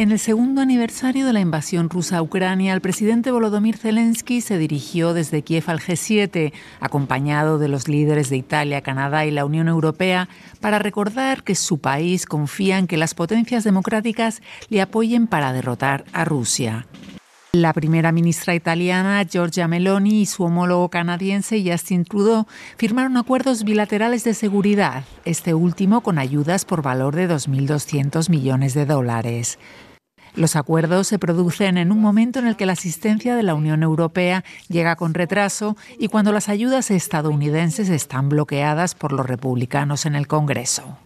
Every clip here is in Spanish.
En el segundo aniversario de la invasión rusa a Ucrania, el presidente Volodymyr Zelensky se dirigió desde Kiev al G7, acompañado de los líderes de Italia, Canadá y la Unión Europea, para recordar que su país confía en que las potencias democráticas le apoyen para derrotar a Rusia. La primera ministra italiana, Giorgia Meloni, y su homólogo canadiense, Justin Trudeau, firmaron acuerdos bilaterales de seguridad, este último con ayudas por valor de 2.200 millones de dólares. Los acuerdos se producen en un momento en el que la asistencia de la Unión Europea llega con retraso y cuando las ayudas estadounidenses están bloqueadas por los republicanos en el Congreso.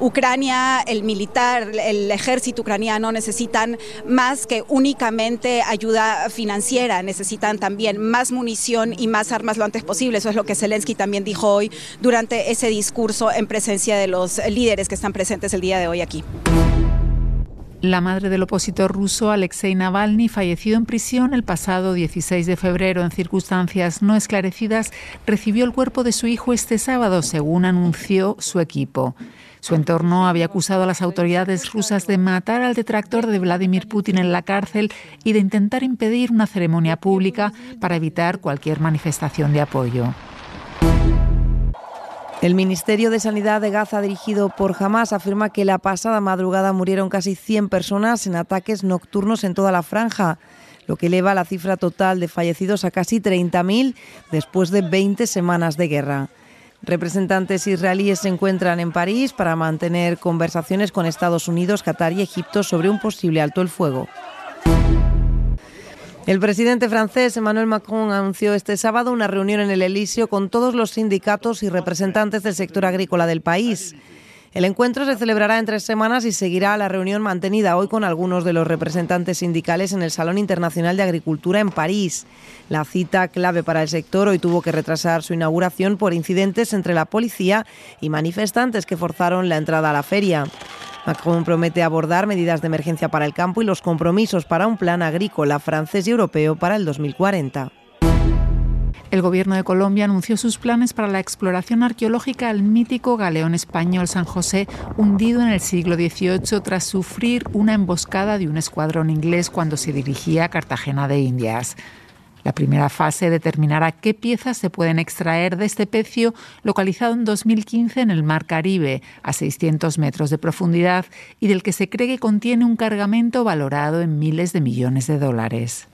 Ucrania, el militar, el ejército ucraniano necesitan más que únicamente ayuda financiera, necesitan también más munición y más armas lo antes posible. Eso es lo que Zelensky también dijo hoy durante ese discurso en presencia de los líderes que están presentes el día de hoy aquí. La madre del opositor ruso Alexei Navalny, fallecido en prisión el pasado 16 de febrero en circunstancias no esclarecidas, recibió el cuerpo de su hijo este sábado, según anunció su equipo. Su entorno había acusado a las autoridades rusas de matar al detractor de Vladimir Putin en la cárcel y de intentar impedir una ceremonia pública para evitar cualquier manifestación de apoyo. El Ministerio de Sanidad de Gaza, dirigido por Hamas, afirma que la pasada madrugada murieron casi 100 personas en ataques nocturnos en toda la franja, lo que eleva la cifra total de fallecidos a casi 30.000 después de 20 semanas de guerra. Representantes israelíes se encuentran en París para mantener conversaciones con Estados Unidos, Qatar y Egipto sobre un posible alto el fuego. El presidente francés Emmanuel Macron anunció este sábado una reunión en el Elíseo con todos los sindicatos y representantes del sector agrícola del país. El encuentro se celebrará en tres semanas y seguirá la reunión mantenida hoy con algunos de los representantes sindicales en el Salón Internacional de Agricultura en París. La cita clave para el sector hoy tuvo que retrasar su inauguración por incidentes entre la policía y manifestantes que forzaron la entrada a la feria. Macron promete abordar medidas de emergencia para el campo y los compromisos para un plan agrícola francés y europeo para el 2040. El gobierno de Colombia anunció sus planes para la exploración arqueológica al mítico galeón español San José, hundido en el siglo XVIII tras sufrir una emboscada de un escuadrón inglés cuando se dirigía a Cartagena de Indias. La primera fase determinará qué piezas se pueden extraer de este pecio localizado en 2015 en el Mar Caribe, a 600 metros de profundidad, y del que se cree que contiene un cargamento valorado en miles de millones de dólares.